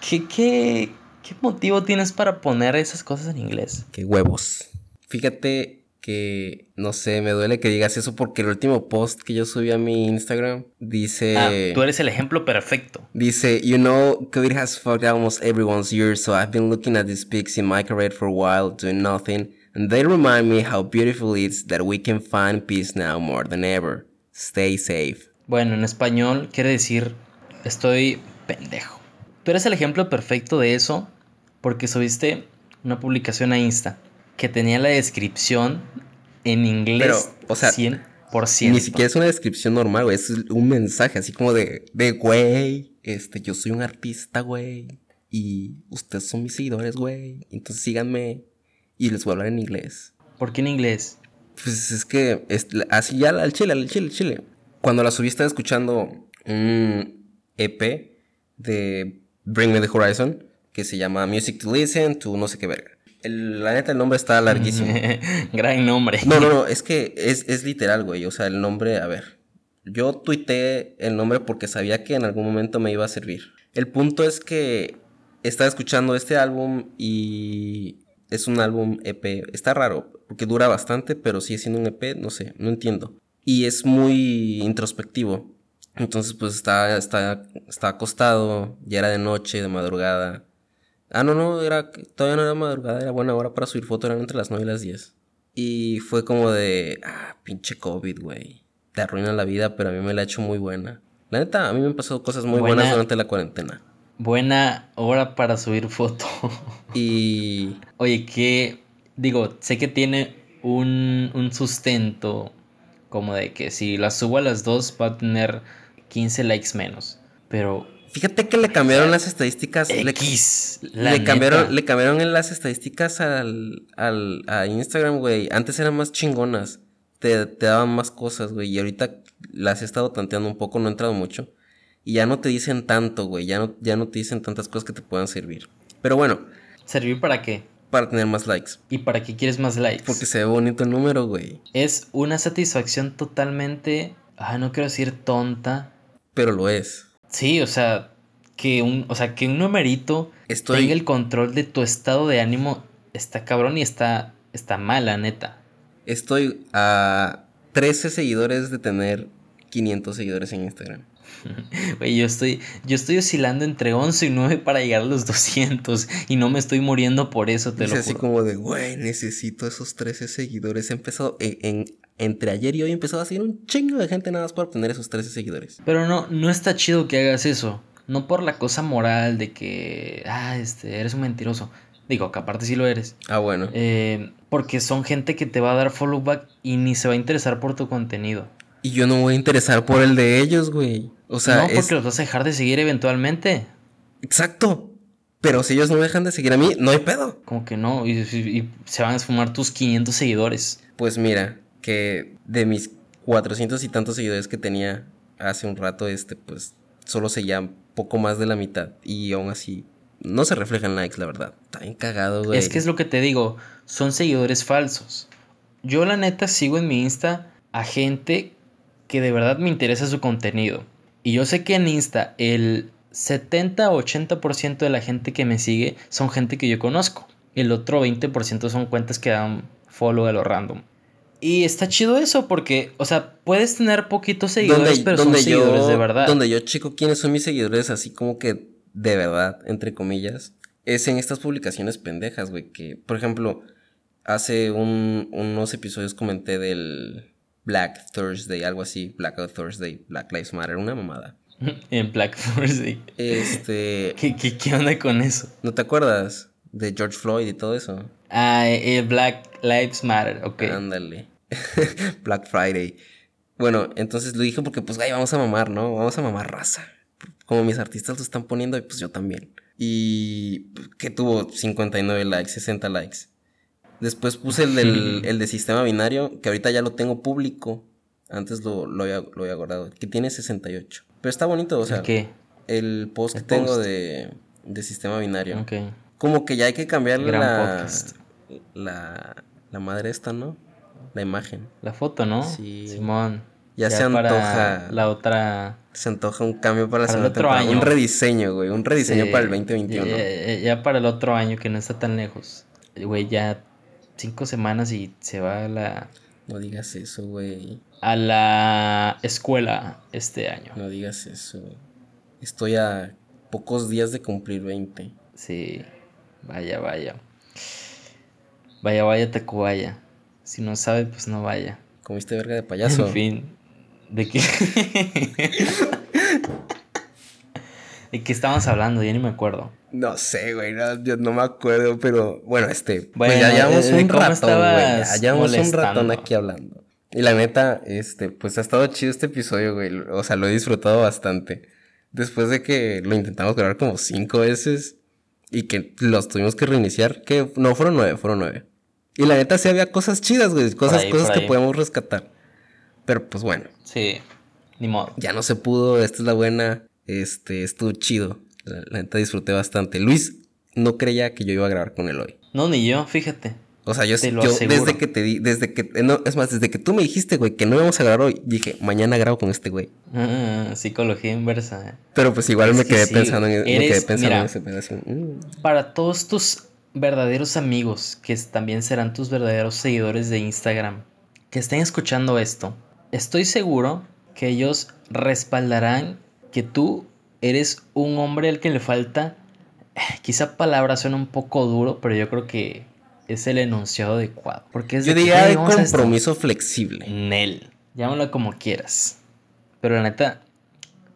Speaker 2: ¿qué, qué, ¿Qué motivo tienes para poner esas cosas en inglés?
Speaker 1: Qué huevos. Fíjate que, no sé, me duele que digas eso porque el último post que yo subí a mi Instagram dice...
Speaker 2: Ah, tú eres el ejemplo perfecto.
Speaker 1: Dice, you know, COVID has fucked almost everyone's years, so I've been looking at these pics in my career for a while, doing nothing, and they remind me how beautiful it is that we can find peace now more than ever. Stay safe.
Speaker 2: Bueno, en español quiere decir estoy pendejo. Tú eres el ejemplo perfecto de eso porque subiste una publicación a Insta que tenía la descripción en inglés
Speaker 1: Pero, o sea,
Speaker 2: 100%.
Speaker 1: Ni siquiera es una descripción normal, güey, es un mensaje así como de, de, güey, este, yo soy un artista, güey, y ustedes son mis seguidores, güey, entonces síganme y les voy a hablar en inglés.
Speaker 2: ¿Por qué en inglés?
Speaker 1: Pues es que es- así ya al chile, al chile, al chile. Cuando la subí estaba escuchando un EP de Bring Me the Horizon que se llama Music to Listen to no sé qué verga. El- la neta, el nombre está larguísimo.
Speaker 2: Gran nombre.
Speaker 1: No, no, no, es que es, es literal, güey. O sea, el nombre, a ver. Yo tuiteé el nombre porque sabía que en algún momento me iba a servir. El punto es que estaba escuchando este álbum y es un álbum EP. Está raro, porque dura bastante, pero sigue siendo un EP, no sé, no entiendo. Y es muy introspectivo. Entonces, pues está, está, está acostado, ya era de noche, de madrugada. Ah, no, no, era, todavía no era madrugada, era buena hora para subir fotos, eran entre las 9 y las 10. Y fue como de, ah, pinche COVID, güey. Te arruina la vida, pero a mí me la ha hecho muy buena. La neta, a mí me han pasado cosas muy
Speaker 2: Buena.
Speaker 1: buenas durante la cuarentena.
Speaker 2: Buena hora para subir foto.
Speaker 1: Y
Speaker 2: Oye, que digo, sé que tiene un, un sustento como de que si la subo a las dos va a tener 15 likes menos. Pero
Speaker 1: fíjate que le cambiaron las estadísticas.
Speaker 2: X,
Speaker 1: Le,
Speaker 2: la
Speaker 1: cambiaron, le cambiaron en las estadísticas al, al, a Instagram, güey. Antes eran más chingonas. Te, te daban más cosas, güey. Y ahorita las he estado tanteando un poco, no he entrado mucho. Y ya no te dicen tanto, güey. Ya no, ya no te dicen tantas cosas que te puedan servir. Pero bueno,
Speaker 2: ¿Servir para qué?
Speaker 1: para tener más likes.
Speaker 2: ¿Y para qué quieres más likes?
Speaker 1: Porque se ve bonito el número, güey.
Speaker 2: Es una satisfacción totalmente, ah, no quiero decir tonta.
Speaker 1: Pero lo es.
Speaker 2: Sí, o sea, que un, o sea, que un numerito
Speaker 1: Estoy-
Speaker 2: tenga el control de tu estado de ánimo está cabrón y está, está mala, neta.
Speaker 1: Estoy a 13 seguidores de tener 500 seguidores en Instagram.
Speaker 2: Güey, yo estoy, yo estoy oscilando entre 11 y 9 para llegar a los 200 y no me estoy muriendo por eso, te
Speaker 1: Dice
Speaker 2: lo
Speaker 1: así
Speaker 2: juro.
Speaker 1: como de, güey, necesito esos 13 seguidores. He empezado, en, en- entre ayer y hoy he empezado a seguir un chingo de gente nada más para obtener esos 13 seguidores.
Speaker 2: Pero no, no está chido que hagas eso. no por la cosa moral de que, ah, este, eres un mentiroso. Digo, que aparte sí lo eres.
Speaker 1: Ah, bueno.
Speaker 2: Eh, porque son gente que te va a dar follow back y ni se va a interesar por tu contenido.
Speaker 1: Y yo no voy a interesar por el de ellos, güey. O sea,
Speaker 2: no, porque
Speaker 1: es...
Speaker 2: los vas a dejar de seguir eventualmente.
Speaker 1: Exacto. Pero si ellos no me dejan de seguir a mí, no hay pedo.
Speaker 2: Como que no, y, y- y se van a esfumar tus 500 seguidores.
Speaker 1: Pues mira, que de mis 400 y tantos seguidores que tenía hace un rato, este, pues solo seguían poco más de la mitad. Y aún así, no se reflejan likes, la verdad. Está bien cagado, güey.
Speaker 2: Es que es lo que te digo, son seguidores falsos. Yo la neta sigo en mi Insta a gente que de verdad me interesa su contenido. Y yo sé que en Insta el 70-80% de la gente que me sigue son gente que yo conozco. El otro 20% son cuentas que dan follow a lo random. Y está chido eso porque, o sea, puedes tener poquitos seguidores, pero son seguidores de verdad.
Speaker 1: Donde yo checo quiénes son mis seguidores, así como que de verdad, entre comillas, es en estas publicaciones pendejas, güey. Que, por ejemplo, hace un- unos episodios comenté del Black Thursday, algo así, Blackout Thursday, Black Lives Matter, una mamada.
Speaker 2: en Black Thursday.
Speaker 1: Este,
Speaker 2: ¿Qué, qué, qué onda con eso?
Speaker 1: ¿no te acuerdas de George Floyd y todo eso?
Speaker 2: Ah, eh, Black Lives Matter, ok.
Speaker 1: Ándale. Black Friday. Bueno, entonces lo dije porque, pues, güey, vamos a mamar, ¿no? Vamos a mamar raza. Como mis artistas lo están poniendo, pues yo también. Y que tuvo 59 likes, 60 likes. Después puse el, del, el de sistema binario, que ahorita ya lo tengo público. Antes lo, lo, había, lo había guardado, que tiene 68. Pero está bonito, o sea,
Speaker 2: ¿El qué?
Speaker 1: el post que tengo de, de sistema binario.
Speaker 2: Ok.
Speaker 1: Como que ya hay que cambiarle
Speaker 2: Gran
Speaker 1: la,
Speaker 2: podcast.
Speaker 1: La, la madre esta, ¿no? La imagen.
Speaker 2: La foto, ¿no?
Speaker 1: Sí.
Speaker 2: Simón.
Speaker 1: Ya se antoja.
Speaker 2: La otra.
Speaker 1: Se antoja un cambio para la
Speaker 2: el otro
Speaker 1: temporada.
Speaker 2: año.
Speaker 1: Un rediseño, güey. Un rediseño
Speaker 2: Sí,
Speaker 1: para el 2021.
Speaker 2: Ya, ya- ya para el otro año que no está tan lejos. Güey, ya cinco semanas y se va a la,
Speaker 1: No digas eso, güey.
Speaker 2: a la escuela este año.
Speaker 1: No digas eso. Estoy a pocos días de cumplir 20.
Speaker 2: Sí. Vaya, vaya. Vaya, vaya, Tacubaya. Si no sabe, pues no vaya.
Speaker 1: ¿Comiste verga de payaso?
Speaker 2: En fin. ¿De qué? ¿De qué estábamos hablando? Ya ni me acuerdo.
Speaker 1: No sé, güey. No, yo no me acuerdo, pero bueno, este.
Speaker 2: Bueno,
Speaker 1: pues ya llevamos
Speaker 2: ¿de- de
Speaker 1: un ratón, güey. Ya llevamos un ratón aquí hablando. Y la neta, este, pues ha estado chido este episodio, güey. O sea, lo he disfrutado bastante. Después de que lo intentamos grabar como cinco veces y que los tuvimos que reiniciar, que no fueron nueve, fueron nueve. Y la neta sí había cosas chidas, güey. Cosas,
Speaker 2: ahí,
Speaker 1: cosas que podemos rescatar. Pero pues bueno,
Speaker 2: Sí. Ni modo.
Speaker 1: ya no se pudo. Esta es la buena. Este, estuvo chido. La, la neta disfruté bastante. Luis no creía que yo iba a grabar con él hoy.
Speaker 2: No, ni yo, fíjate.
Speaker 1: O sea, yo, yo desde que te di, desde que, eh, no, es más, desde que tú me dijiste, güey, que no íbamos a grabar hoy, dije, mañana grabo con este güey.
Speaker 2: Ah, psicología inversa. eh.
Speaker 1: Pero pues igual me
Speaker 2: que
Speaker 1: quedé
Speaker 2: sí,
Speaker 1: pensando en, me
Speaker 2: eres-
Speaker 1: quedé pensando
Speaker 2: mira.
Speaker 1: en ese pedazo. Mm.
Speaker 2: Para todos tus verdaderos amigos, que también serán tus verdaderos seguidores de Instagram, que estén escuchando esto, estoy seguro que ellos respaldarán que tú eres un hombre al que le falta, quizá palabra suena un poco duro, pero yo creo que es el enunciado adecuado. Porque es
Speaker 1: Yo
Speaker 2: de
Speaker 1: diría
Speaker 2: "Hey,
Speaker 1: de
Speaker 2: vamos a esto".
Speaker 1: compromiso flexible.
Speaker 2: Nel. Llámalo como quieras. Pero la neta,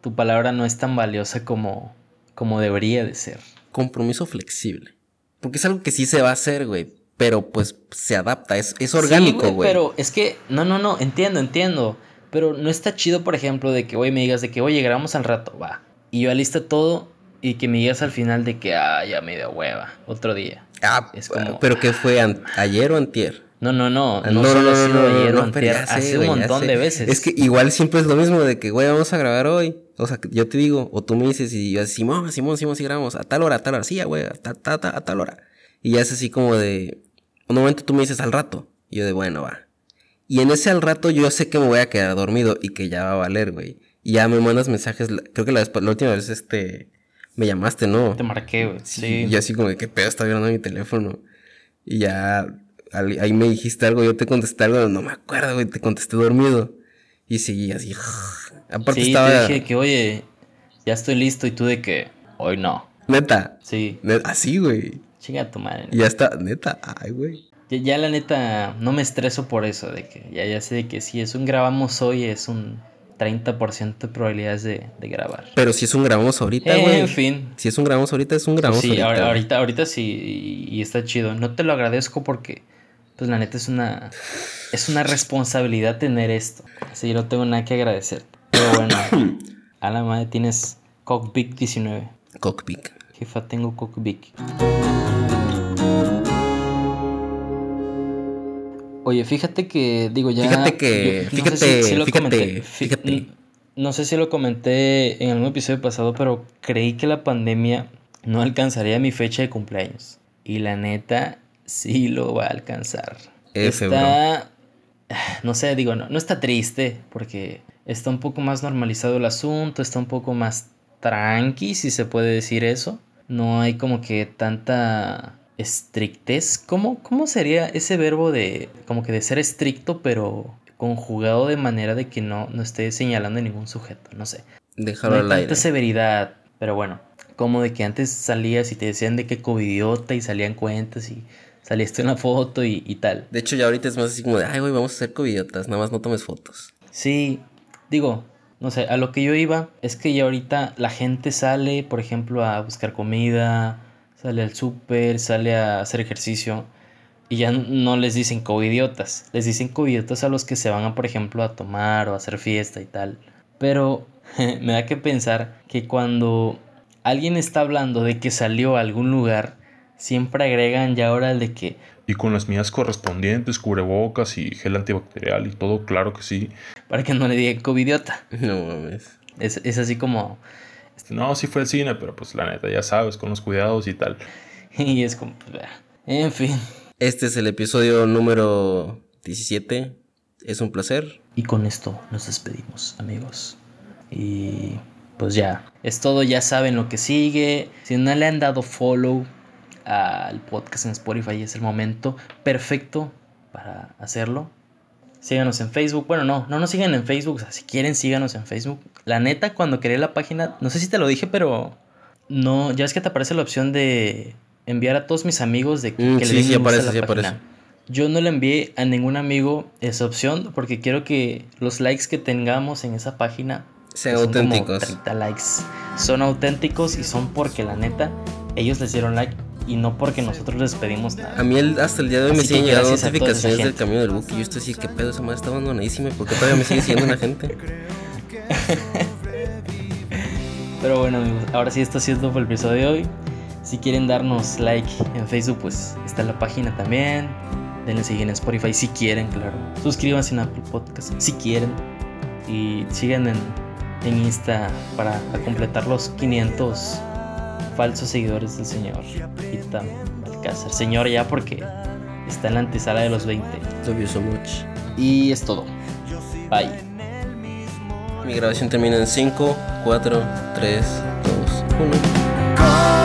Speaker 2: tu palabra no es tan valiosa como, como debería de ser.
Speaker 1: Compromiso flexible. Porque es algo que sí se va a hacer, güey. Pero pues se adapta, es, es orgánico,
Speaker 2: Sí,
Speaker 1: güey.
Speaker 2: pero es que, no, no, no, entiendo, entiendo. Pero no está chido, por ejemplo, de que hoy me digas de que, oye, grabamos al rato, va. Y yo alista todo y que me digas al final de que, ah, ya me dio hueva, otro día.
Speaker 1: Ah,
Speaker 2: es como-
Speaker 1: pero ¿qué fue? ¿Ayer o antier?
Speaker 2: No, no, no,
Speaker 1: Ah,
Speaker 2: no, solo ha sido ayer o
Speaker 1: pero
Speaker 2: antier,
Speaker 1: ya sé,
Speaker 2: ha sido un
Speaker 1: güey,
Speaker 2: montón de veces.
Speaker 1: Es que igual siempre es lo mismo de que, güey, vamos a grabar hoy. O sea, yo te digo, o tú me dices y yo, Simón, Simón, Simón, sí grabamos, a tal hora, a tal hora, sí, güey, a, ta- ta- ta- a tal hora. Y ya es así como de, un momento tú me dices al rato, y yo de, bueno, va. Y en ese al rato yo sé que me voy a quedar dormido y que ya va a valer, güey. Y ya me mandas mensajes, creo que la, última vez, este, me llamaste, ¿no?
Speaker 2: Te marqué, güey. Sí.
Speaker 1: Y yo así como de, ¿qué pedo está viendo mi teléfono? Y ya al- ahí me dijiste algo, yo te contesté algo, no me acuerdo, güey, te contesté dormido. Y seguí así. Aparte
Speaker 2: sí,
Speaker 1: estaba.
Speaker 2: te dije que, oye, ya estoy listo y tú de que, hoy no.
Speaker 1: Neta.
Speaker 2: Sí,
Speaker 1: Así, güey.
Speaker 2: chinga tu madre.
Speaker 1: Ya está, neta. Ay, güey.
Speaker 2: Ya, ya la neta, no me estreso por eso, de que ya, ya sé de que si es un grabamos hoy, es un 30% de probabilidades de, de grabar.
Speaker 1: Pero si es un grabamos ahorita,
Speaker 2: Eh,
Speaker 1: güey.
Speaker 2: en fin.
Speaker 1: Si es un grabamos ahorita, es un grabamos
Speaker 2: Sí,
Speaker 1: ahorita. güey.
Speaker 2: ahorita, ahorita sí, y, y está chido. No te lo agradezco porque, pues la neta es una, es una responsabilidad tener esto. Así yo no tengo nada que agradecer. Pero bueno, a la madre tienes Cockpit 19.
Speaker 1: Cockpit.
Speaker 2: Jefa, tengo Cockpit. Oye, fíjate que, digo, ya.
Speaker 1: Fíjate que-
Speaker 2: yo no sé
Speaker 1: fíjate,
Speaker 2: lo
Speaker 1: fíjate,
Speaker 2: comenté.
Speaker 1: Fíjate.
Speaker 2: No sé si lo comenté en algún episodio pasado, pero creí que la pandemia no alcanzaría mi fecha de cumpleaños. Y la neta, sí lo va a alcanzar.
Speaker 1: F,
Speaker 2: está. No sé, digo, no, no está triste, porque está un poco más normalizado el asunto, está un poco más tranqui, si se puede decir eso. No hay como que tanta estrictez. ¿Cómo, cómo sería ese verbo de como que de ser estricto, pero conjugado de manera de que no, no esté señalando a ningún sujeto? No sé.
Speaker 1: Déjalo
Speaker 2: no hay
Speaker 1: al
Speaker 2: tanta
Speaker 1: aire.
Speaker 2: severidad, pero bueno, como de que antes salías y te decían de que covidiota y salían cuentas y saliste en la foto y, y tal.
Speaker 1: De hecho, ya ahorita es más así como de, ay, güey, vamos a ser covidiotas, nada más no tomes fotos.
Speaker 2: Sí, digo, no sé, a lo que yo iba es que ya ahorita la gente sale, por ejemplo, a buscar comida, sale al súper, sale a hacer ejercicio y ya no les dicen covidiotas, les dicen covidiotas a los que se van a, por ejemplo, a tomar o a hacer fiesta y tal. Pero me da que pensar que cuando alguien está hablando de que salió a algún lugar, siempre agregan ya ahora el de que
Speaker 5: Y con las mías correspondientes, cubrebocas y gel antibacterial y todo, claro que sí.
Speaker 2: para que no le digan covidiota.
Speaker 1: No mames.
Speaker 2: Es, es así como
Speaker 5: Este, No, sí fue al cine, pero pues la neta, ya sabes, con los cuidados y tal.
Speaker 2: Y es como, pues, vea. en fin.
Speaker 1: Este es el episodio número 17. Es un placer.
Speaker 2: Y con esto nos despedimos, amigos. Y pues ya, es todo, ya saben lo que sigue. Si no le han dado follow al podcast en Spotify, es el momento perfecto para hacerlo. Síganos en Facebook. Bueno, no, no nos sigan en Facebook. O sea, si quieren, síganos en Facebook. La neta, cuando creé la página, no sé si te lo dije, pero no, ya es que te aparece la opción de enviar a todos mis amigos de que,
Speaker 1: Mm,
Speaker 2: que
Speaker 1: sí,
Speaker 2: le den
Speaker 1: sí
Speaker 2: a
Speaker 1: aparece,
Speaker 2: la
Speaker 1: sí
Speaker 2: página.
Speaker 1: aparece.
Speaker 2: Yo no le envié a ningún amigo esa opción porque quiero que los likes que tengamos en esa página
Speaker 1: Sean
Speaker 2: son como
Speaker 1: auténticos.
Speaker 2: 30 likes. Son auténticos y son porque la neta ellos les dieron like y no porque nosotros les pedimos nada.
Speaker 1: A mí el- hasta el día de hoy me
Speaker 2: Así que
Speaker 1: siguen llegando notificaciones del camino del buque. Y yo estoy así, ¿qué pedo? Esa madre está abandonadísima. ¿Por qué todavía me sigue siguiendo la gente?
Speaker 2: Pero bueno amigos, ahora sí esto ha sido todo por el episodio de hoy. Si quieren darnos like en Facebook, pues está en la página también. Denle seguir en Spotify si quieren, claro. Suscríbanse en Apple Podcast si quieren. Y sigan en, en Insta para completar los 500 falsos seguidores del señor. Y también Alcázar. Señor ya porque está en la antesala de los 20.
Speaker 1: Love you so much.
Speaker 2: Y es todo. Bye.
Speaker 1: Mi grabación termina en 5, 4, 3, 2, 1.